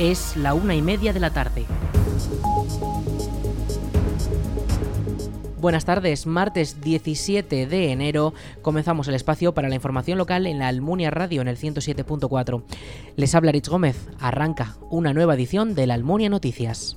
Es la una y media de la tarde. Buenas tardes, martes 17 de enero comenzamos el espacio para la información local en la Almunia Radio en el 107.4. Les habla Rich Gómez, arranca una nueva edición de la Almunia Noticias.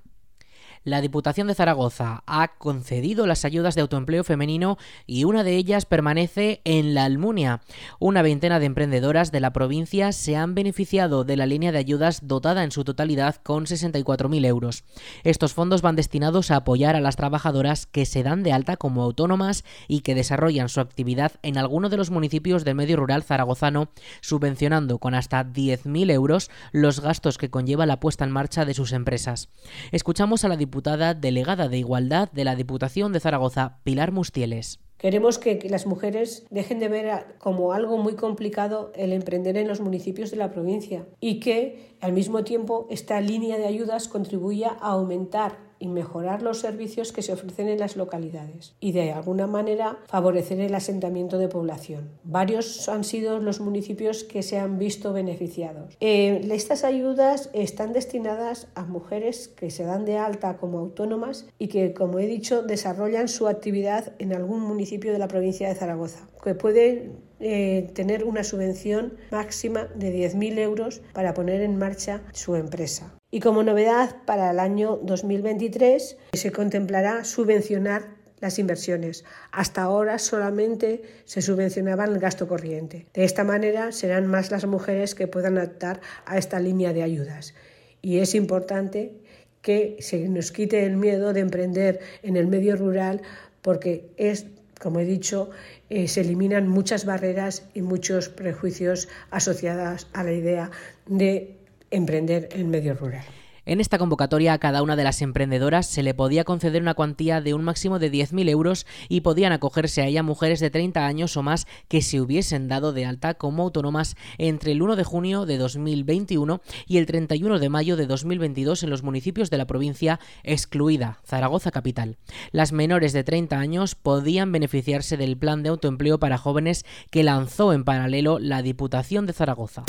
La Diputación de Zaragoza ha concedido las ayudas de autoempleo femenino y una de ellas permanece en la Almunia. Una veintena de emprendedoras de la provincia se han beneficiado de la línea de ayudas dotada en su totalidad con 64.000 euros. Estos fondos van destinados a apoyar a las trabajadoras que se dan de alta como autónomas y que desarrollan su actividad en alguno de los municipios del medio rural zaragozano, subvencionando con hasta 10.000 euros los gastos que conlleva la puesta en marcha de sus empresas. Escuchamos a la diputada delegada de Igualdad de la Diputación de Zaragoza, Pilar Mustieles. Queremos que, las mujeres dejen de ver como algo muy complicado el emprender en los municipios de la provincia y que al mismo tiempo esta línea de ayudas contribuya a aumentar y mejorar los servicios que se ofrecen en las localidades y de alguna manera favorecer el asentamiento de población. Varios han sido los municipios que se han visto beneficiados. Eh, estas ayudas están destinadas a mujeres que se dan de alta como autónomas y que, como he dicho, desarrollan su actividad en algún municipio de la provincia de Zaragoza, que pueden eh, tener una subvención máxima de 10.000 euros para poner en marcha su empresa. Y como novedad para el año 2023 se contemplará subvencionar las inversiones. Hasta ahora solamente se subvencionaba el gasto corriente. De esta manera serán más las mujeres que puedan optar a esta línea de ayudas. Y es importante que se nos quite el miedo de emprender en el medio rural porque es, como he dicho, eh, se eliminan muchas barreras y muchos prejuicios asociados a la idea de emprender en medio rural. En esta convocatoria a cada una de las emprendedoras se le podía conceder una cuantía de un máximo de 10.000 euros y podían acogerse a ella mujeres de 30 años o más que se hubiesen dado de alta como autónomas entre el 1 de junio de 2021 y el 31 de mayo de 2022 en los municipios de la provincia excluida Zaragoza capital. Las menores de 30 años podían beneficiarse del plan de autoempleo para jóvenes que lanzó en paralelo la Diputación de Zaragoza.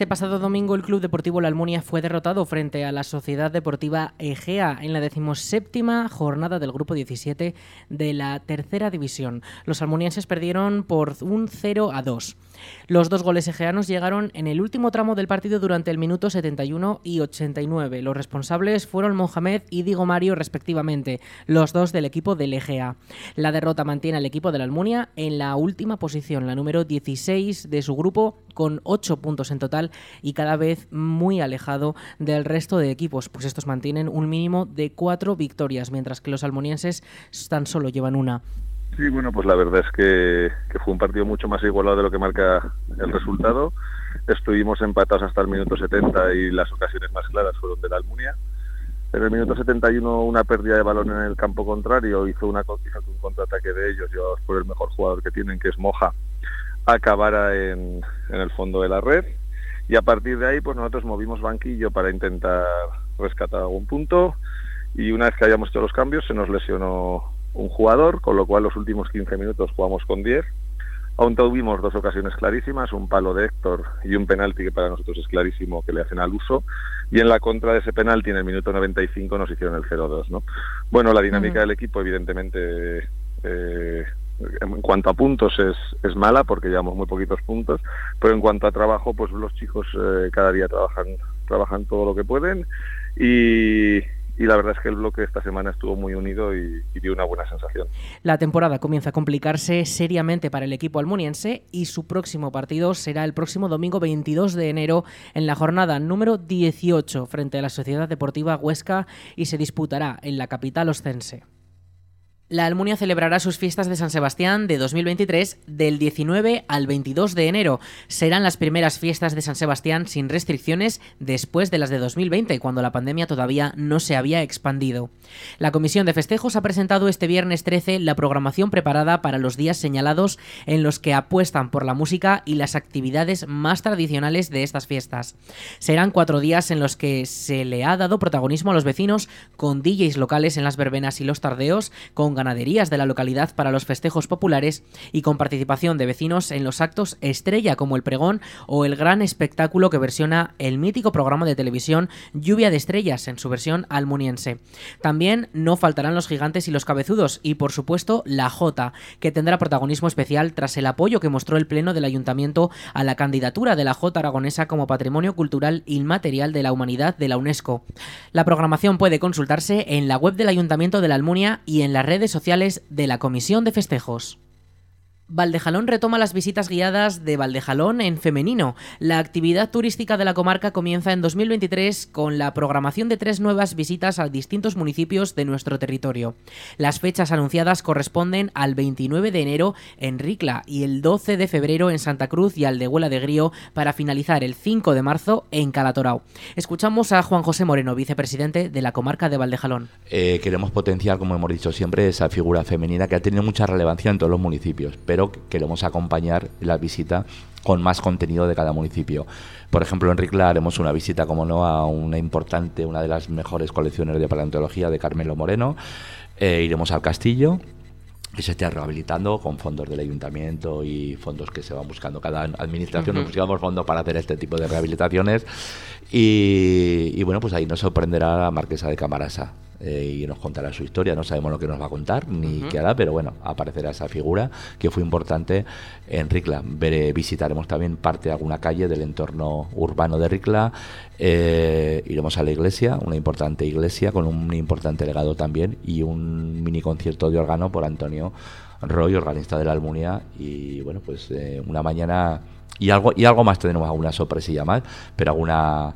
Este pasado domingo el Club Deportivo La Almunia fue derrotado frente a la Sociedad Deportiva Egea en la decimoséptima jornada del Grupo 17 de la Tercera División. Los almunienses perdieron por un 0 a 2. Los dos goles egeanos llegaron en el último tramo del partido durante el minuto 71 y 89. Los responsables fueron Mohamed y Diego Mario respectivamente, los dos del equipo del Egea. La derrota mantiene al equipo de la Almunia en la última posición, la número 16 de su grupo, con 8 puntos en total y cada vez muy alejado del resto de equipos, pues estos mantienen un mínimo de 4 victorias, mientras que los almonienses tan solo llevan una. Sí, bueno, pues la verdad es que, fue un partido mucho más igualado de lo que marca el resultado. Estuvimos empatados hasta el minuto 70 y las ocasiones más claras fueron de la Almunia. En el minuto 71 una pérdida de balón en el campo contrario hizo, una, un contraataque de ellos, llevados por el mejor jugador que tienen, que es Moja, acabara en el fondo de la red. Y a partir de ahí, pues nosotros movimos banquillo para intentar rescatar algún punto. Y una vez que hayamos hecho los cambios, se nos lesionó un jugador, con lo cual los últimos 15 minutos jugamos con 10. Aún tuvimos dos ocasiones clarísimas, un palo de Héctor y un penalti que para nosotros es clarísimo que le hacen al uso. Y en la contra de ese penalti, en el minuto 95, nos hicieron el 0-2. ¿no? Bueno, la dinámica del equipo, evidentemente, eh, en cuanto a puntos es, es mala porque llevamos muy poquitos puntos, pero en cuanto a trabajo, pues los chicos eh, cada día trabajan, trabajan todo lo que pueden y, y la verdad es que el bloque esta semana estuvo muy unido y, dio una buena sensación. La temporada comienza a complicarse seriamente para el equipo almuniense y su próximo partido será el próximo domingo 22 de enero en la jornada número 18 frente a la Sociedad Deportiva Huesca y se disputará en la capital oscense. La Almunia celebrará sus fiestas de San Sebastián de 2023 del 19 al 22 de enero. Serán las primeras fiestas de San Sebastián sin restricciones después de las de 2020, cuando la pandemia todavía no se había expandido. La Comisión de Festejos ha presentado este viernes 13 la programación preparada para los días señalados en los que apuestan por la música y las actividades más tradicionales de estas fiestas. Serán cuatro días en los que se le ha dado protagonismo a los vecinos con DJs locales en las verbenas y los tardeos, con ganaderías de la localidad para los festejos populares y con participación de vecinos en los actos estrella como el pregón o el gran espectáculo que versiona el mítico programa de televisión Lluvia de Estrellas en su versión almuniense. También no faltarán los gigantes y los cabezudos y por supuesto la Jota, que tendrá protagonismo especial tras el apoyo que mostró el Pleno del Ayuntamiento a la candidatura de la Jota aragonesa como Patrimonio Cultural Inmaterial de la Humanidad de la UNESCO. La programación puede consultarse en la web del Ayuntamiento de la Almunia y en las redes sociales de la Comisión de Festejos. Valdejalón retoma las visitas guiadas de Valdejalón en femenino. La actividad turística de la comarca comienza en 2023 con la programación de tres nuevas visitas a distintos municipios de nuestro territorio. Las fechas anunciadas corresponden al 29 de enero en Ricla y el 12 de febrero en Santa Cruz y Aldehuela de Grío para finalizar el 5 de marzo en Calatorao. Escuchamos a Juan José Moreno, vicepresidente de la comarca de Valdejalón. Eh, queremos potenciar, como hemos dicho siempre, esa figura femenina que ha tenido mucha relevancia en todos los municipios, pero queremos acompañar la visita con más contenido de cada municipio. Por ejemplo, en Ricla haremos una visita, como no, a una importante, una de las mejores colecciones de paleontología de Carmelo Moreno. Eh, iremos al castillo, que se esté rehabilitando con fondos del ayuntamiento y fondos que se van buscando. Cada administración nos buscamos fondos para hacer este tipo de rehabilitaciones. Y, y, bueno, pues ahí nos sorprenderá la marquesa de Camarasa. Eh, y nos contará su historia. No sabemos lo que nos va a contar ni qué hará, pero bueno, aparecerá esa figura que fue importante en Ricla. visitaremos también parte de alguna calle del entorno urbano de Ricla. Eh, iremos a la iglesia, una importante iglesia con un importante legado también y un mini concierto de órgano por Antonio Roy, organista de la Almunia. Y bueno, pues eh, una mañana y algo, y algo más tendremos alguna sorpresilla más, pero alguna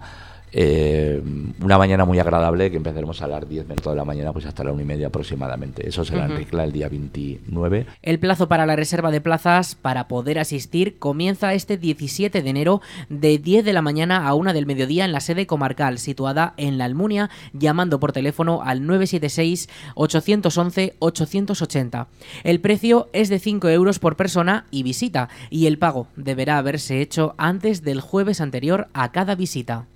eh, una mañana muy agradable que empezaremos a las 10 minutos de la mañana pues hasta la 1 y media aproximadamente. Eso será uh -huh. en Ricla el día 29. El plazo para la reserva de plazas para poder asistir comienza este 17 de enero de 10 de la mañana a 1 del mediodía en la sede comarcal situada en La Almunia llamando por teléfono al 976 811 880. El precio es de 5 euros por persona y visita y el pago deberá haberse hecho antes del jueves anterior a cada visita.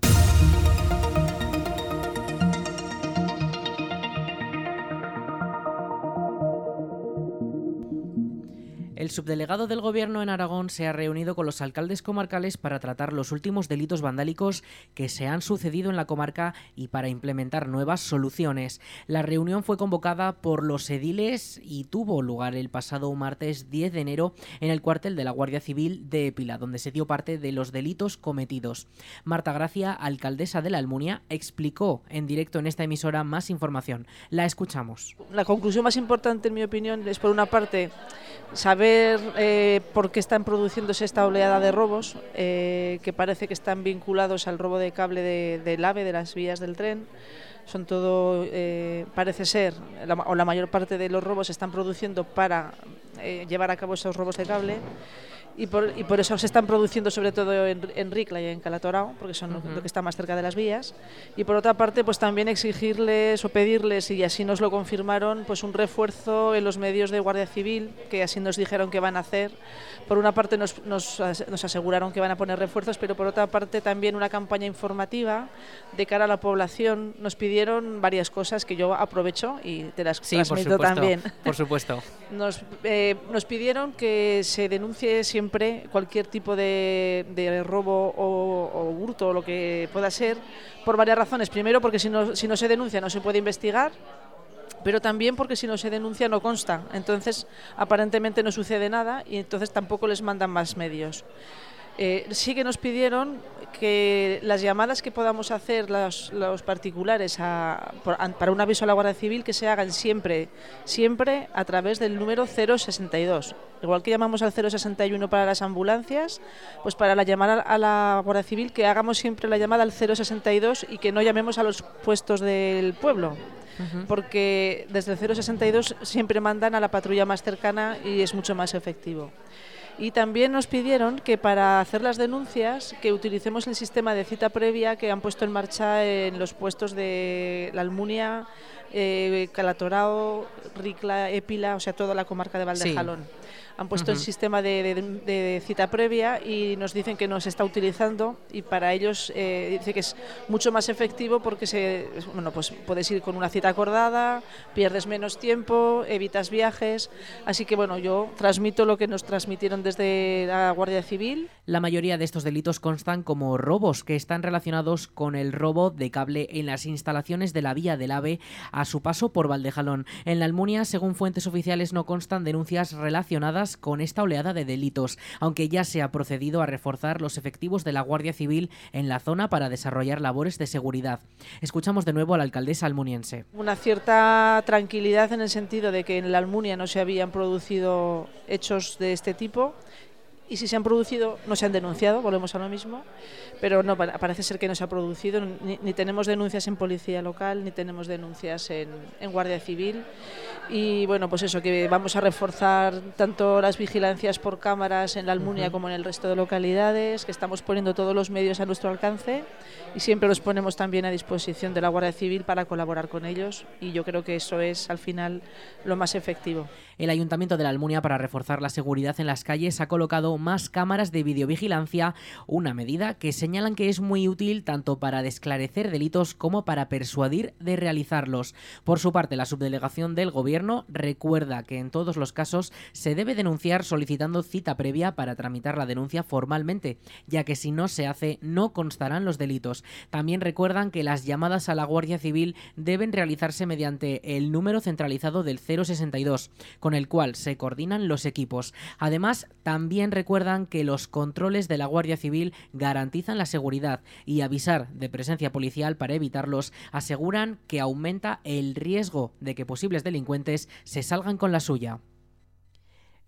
El subdelegado del Gobierno en Aragón se ha reunido con los alcaldes comarcales para tratar los últimos delitos vandálicos que se han sucedido en la comarca y para implementar nuevas soluciones. La reunión fue convocada por los ediles y tuvo lugar el pasado martes 10 de enero en el cuartel de la Guardia Civil de Epila, donde se dio parte de los delitos cometidos. Marta Gracia, alcaldesa de la Almunia, explicó en directo en esta emisora más información. La escuchamos. La conclusión más importante, en mi opinión, es por una parte saber eh, por qué están produciéndose esta oleada de robos, eh, que parece que están vinculados al robo de cable del de AVE, de las vías del tren. Son todo, eh, parece ser, la, o la mayor parte de los robos se están produciendo para eh, llevar a cabo esos robos de cable y por, y por, eso se están produciendo sobre todo en, en Ricla y en Calatorao, porque son uh -huh. lo que está más cerca de las vías. Y por otra parte, pues también exigirles o pedirles, y así nos lo confirmaron, pues un refuerzo en los medios de Guardia Civil, que así nos dijeron que van a hacer. Por una parte nos, nos, nos aseguraron que van a poner refuerzos, pero por otra parte también una campaña informativa de cara a la población. Nos pidieron varias cosas que yo aprovecho y te las sí, transmito por supuesto, también. Por supuesto. nos, eh, nos pidieron que se denuncie siempre cualquier tipo de, de robo o, o, hurto o lo que pueda ser por varias razones. Primero, porque si no, si no se denuncia no se puede investigar, pero también porque si no se denuncia no consta. Entonces, aparentemente no sucede nada y entonces tampoco les mandan más medios. Eh, sí que nos pidieron que las llamadas que podamos hacer los, los particulares a, por, a, para un aviso a la Guardia Civil que se hagan siempre, siempre a través del número 062. Igual que llamamos al 061 para las ambulancias, pues para la llamada a la Guardia Civil que hagamos siempre la llamada al 062 y que no llamemos a los puestos del pueblo. Uh -huh. Porque desde el 062 siempre mandan a la patrulla más cercana y es mucho más efectivo. Y también nos pidieron que para hacer las denuncias que utilicemos el sistema de cita previa que han puesto en marcha en los puestos de la Almunia, eh, Calatorao, Ricla, Épila, o sea, toda la comarca de Valdejalón. Sí. Han puesto uh -huh. el sistema de, de, de, cita previa y nos dicen que no se está utilizando y para ellos eh, dice que es mucho más efectivo porque se, bueno, pues puedes ir con una cita acordada, pierdes menos tiempo, evitas viajes. Así que bueno, yo transmito lo que nos transmitieron desde la Guardia Civil. La mayoría de estos delitos constan como robos que están relacionados con el robo de cable en las instalaciones de la vía del AVE a su paso por Valdejalón. En la Almunia, según fuentes oficiales, no constan denuncias relacionadas con esta oleada de delitos, aunque ya se ha procedido a reforzar los efectivos de la Guardia Civil en la zona para desarrollar labores de seguridad. Escuchamos de nuevo a la alcaldesa almuniense. Una cierta tranquilidad en el sentido de que en la Almunia no se habían producido hechos de este tipo y si se han producido no se han denunciado, volvemos a lo mismo, pero no parece ser que no se ha producido, ni, ni tenemos denuncias en policía local, ni tenemos denuncias en, en, Guardia Civil y bueno, pues eso, que vamos a reforzar tanto las vigilancias por cámaras en la Almunia uh -huh. como en el resto de localidades, que estamos poniendo todos los medios a nuestro alcance y siempre los ponemos también a disposición de la Guardia Civil para colaborar con ellos y yo creo que eso es al final lo más efectivo. El Ayuntamiento de la Almunia, para reforzar la seguridad en las calles, ha colocado más cámaras de videovigilancia, una medida que señalan que es muy útil tanto para desclarecer delitos como para persuadir de realizarlos. Por su parte, la subdelegación del Gobierno recuerda que en todos los casos se debe denunciar solicitando cita previa para tramitar la denuncia formalmente, ya que si no se hace no constarán los delitos. También recuerdan que las llamadas a la Guardia Civil deben realizarse mediante el número centralizado del 062, con el cual se coordinan los equipos. Además, también recuerdan que los controles de la Guardia Civil garantizan la seguridad y avisar de presencia policial para evitarlos aseguran que aumenta el riesgo de que posibles delincuentes se salgan con la suya.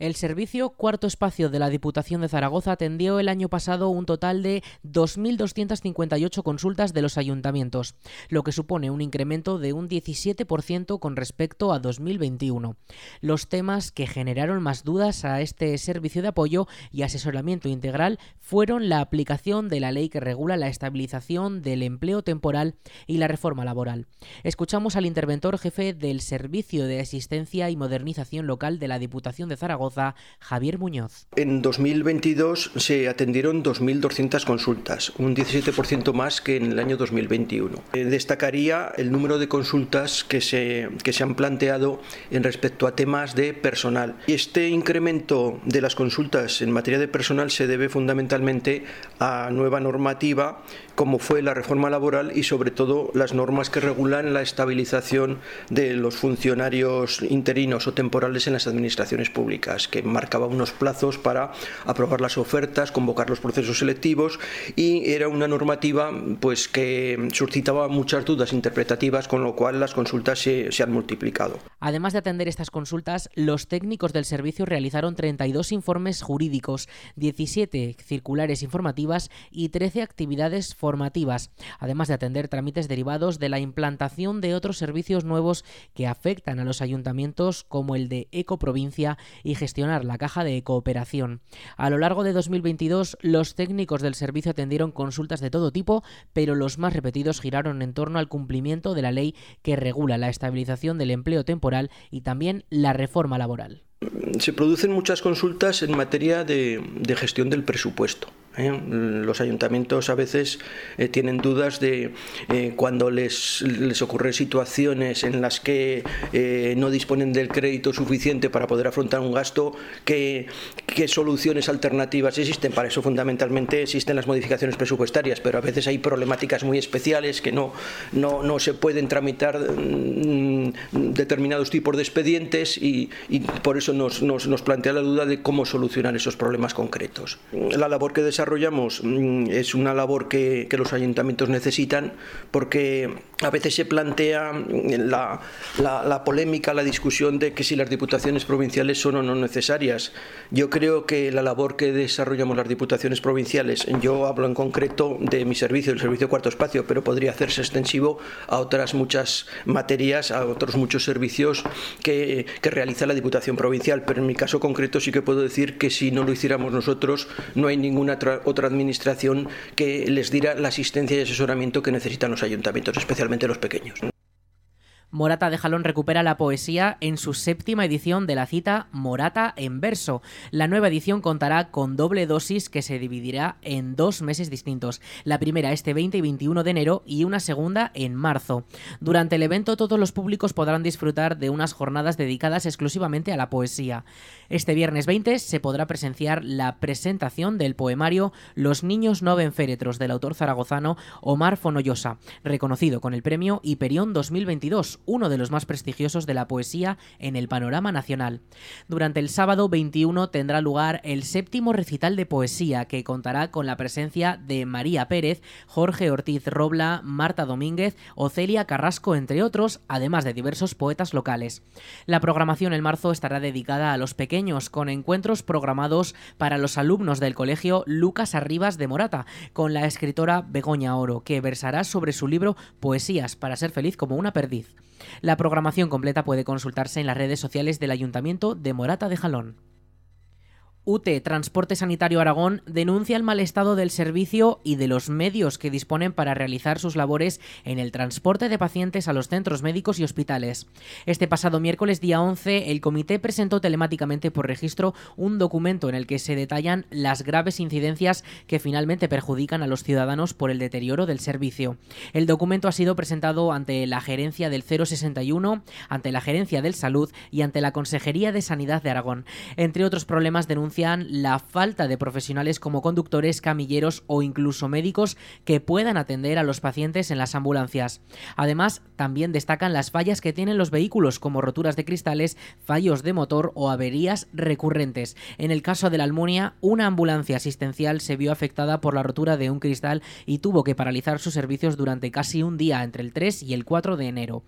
El servicio Cuarto Espacio de la Diputación de Zaragoza atendió el año pasado un total de 2.258 consultas de los ayuntamientos, lo que supone un incremento de un 17% con respecto a 2021. Los temas que generaron más dudas a este servicio de apoyo y asesoramiento integral fueron la aplicación de la ley que regula la estabilización del empleo temporal y la reforma laboral. Escuchamos al interventor jefe del Servicio de Asistencia y Modernización Local de la Diputación de Zaragoza, Javier Muñoz. En 2022 se atendieron 2.200 consultas, un 17% más que en el año 2021. Eh, destacaría el número de consultas que se, que se han planteado en respecto a temas de personal. Este incremento de las consultas en materia de personal se debe fundamentalmente a nueva normativa como fue la reforma laboral y sobre todo las normas que regulan la estabilización de los funcionarios interinos o temporales en las administraciones públicas, que marcaba unos plazos para aprobar las ofertas, convocar los procesos selectivos y era una normativa pues que suscitaba muchas dudas interpretativas, con lo cual las consultas se, se han multiplicado. Además de atender estas consultas, los técnicos del servicio realizaron 32 informes jurídicos, 17 circulares informativas y 13 actividades formativas, además de atender trámites derivados de la implantación de otros servicios nuevos que afectan a los ayuntamientos como el de Ecoprovincia y Gestión la caja de cooperación. A lo largo de 2022, los técnicos del servicio atendieron consultas de todo tipo, pero los más repetidos giraron en torno al cumplimiento de la ley que regula la estabilización del empleo temporal y también la reforma laboral. Se producen muchas consultas en materia de gestión del presupuesto. ¿Eh? Los ayuntamientos a veces eh, tienen dudas de eh, cuando les, les ocurren situaciones en las que no disponen del crédito suficiente para poder afrontar un gasto, ¿qué, qué soluciones alternativas existen. Para eso fundamentalmente existen las modificaciones presupuestarias, pero a veces hay problemáticas muy especiales que no, no, no se pueden tramitar mm, determinados tipos de expedientes y, y por eso nos, nos, nos plantea la duda de cómo solucionar esos problemas concretos. La labor que desarrollamos mm, es una labor que, los ayuntamientos necesitan porque a veces se plantea mm, la, polémica, la discusión de que si las diputaciones provinciales son o no necesarias. Yo creo que la labor que desarrollamos las diputaciones provinciales, yo hablo en concreto de mi servicio, el servicio cuarto espacio, pero podría hacerse extensivo a otras muchas materias, a otros muchos servicios que, realiza la Diputación Provincial. Pero en mi caso concreto sí que puedo decir que si no lo hiciéramos nosotros, no hay ninguna otra administración que les diera la asistencia y asesoramiento que necesitan los ayuntamientos, especialmente los pequeños. Morata de Jalón recupera la poesía en su séptima edición de la cita Morata en verso. La nueva edición contará con doble dosis que se dividirá en dos meses distintos. La primera este 20 y 21 de enero y una segunda en marzo. Durante el evento todos los públicos podrán disfrutar de unas jornadas dedicadas exclusivamente a la poesía. Este viernes 20 se podrá presenciar la presentación del poemario Los niños no ven féretros del autor zaragozano Omar Fonollosa, reconocido con el premio Hiperión 2022 uno de los más prestigiosos de la poesía en el panorama nacional. Durante el sábado 21 tendrá lugar el séptimo recital de poesía que contará con la presencia de María Pérez, Jorge Ortiz Robla, Marta Domínguez, Ocelia Carrasco, entre otros, además de diversos poetas locales. La programación en marzo estará dedicada a los pequeños, con encuentros programados para los alumnos del colegio Lucas Arribas de Morata, con la escritora Begoña Oro, que versará sobre su libro Poesías para ser feliz como una perdiz. La programación completa puede consultarse en las redes sociales del Ayuntamiento de Morata de Jalón. UTE Transporte Sanitario Aragón denuncia el mal estado del servicio y de los medios que disponen para realizar sus labores en el transporte de pacientes a los centros médicos y hospitales. Este pasado miércoles día 11, el comité presentó telemáticamente por registro un documento en el que se detallan las graves incidencias que finalmente perjudican a los ciudadanos por el deterioro del servicio. El documento ha sido presentado ante la gerencia del 061, ante la gerencia del Salud y ante la Consejería de Sanidad de Aragón. Entre otros problemas la falta de profesionales como conductores, camilleros o incluso médicos que puedan atender a los pacientes en las ambulancias. Además, también destacan las fallas que tienen los vehículos como roturas de cristales, fallos de motor o averías recurrentes. En el caso de la Almunia, una ambulancia asistencial se vio afectada por la rotura de un cristal y tuvo que paralizar sus servicios durante casi un día entre el 3 y el 4 de enero.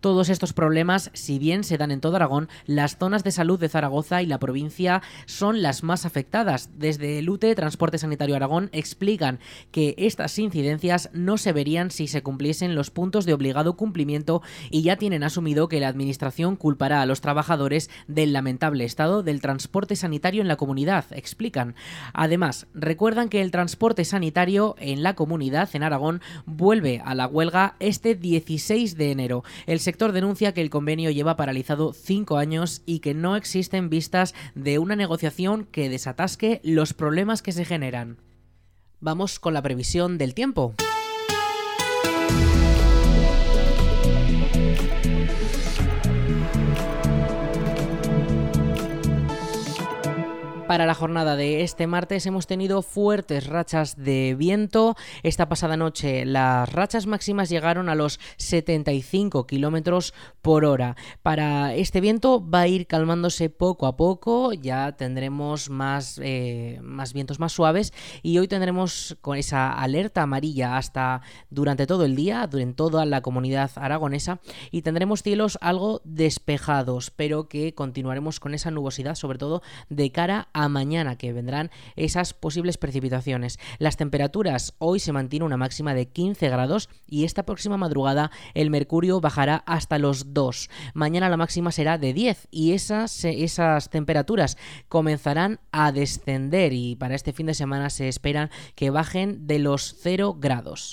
Todos estos problemas, si bien se dan en todo Aragón, las zonas de salud de Zaragoza y la provincia son las más afectadas. Desde el UTE Transporte Sanitario Aragón explican que estas incidencias no se verían si se cumpliesen los puntos de obligado cumplimiento y ya tienen asumido que la Administración culpará a los trabajadores del lamentable estado del transporte sanitario en la comunidad, explican. Además, recuerdan que el transporte sanitario en la comunidad en Aragón vuelve a la huelga este 16 de enero. El sector denuncia que el convenio lleva paralizado cinco años y que no existen vistas de una negociación que desatasque los problemas que se generan. Vamos con la previsión del tiempo. Para la jornada de este martes hemos tenido fuertes rachas de viento. Esta pasada noche las rachas máximas llegaron a los 75 kilómetros por hora. Para este viento va a ir calmándose poco a poco. Ya tendremos más, eh, más vientos más suaves y hoy tendremos con esa alerta amarilla hasta durante todo el día, durante toda la comunidad aragonesa y tendremos cielos algo despejados, pero que continuaremos con esa nubosidad, sobre todo de cara a mañana que vendrán esas posibles precipitaciones. Las temperaturas hoy se mantiene una máxima de 15 grados y esta próxima madrugada el mercurio bajará hasta los 2. Mañana la máxima será de 10 y esas, esas temperaturas comenzarán a descender y para este fin de semana se esperan que bajen de los 0 grados.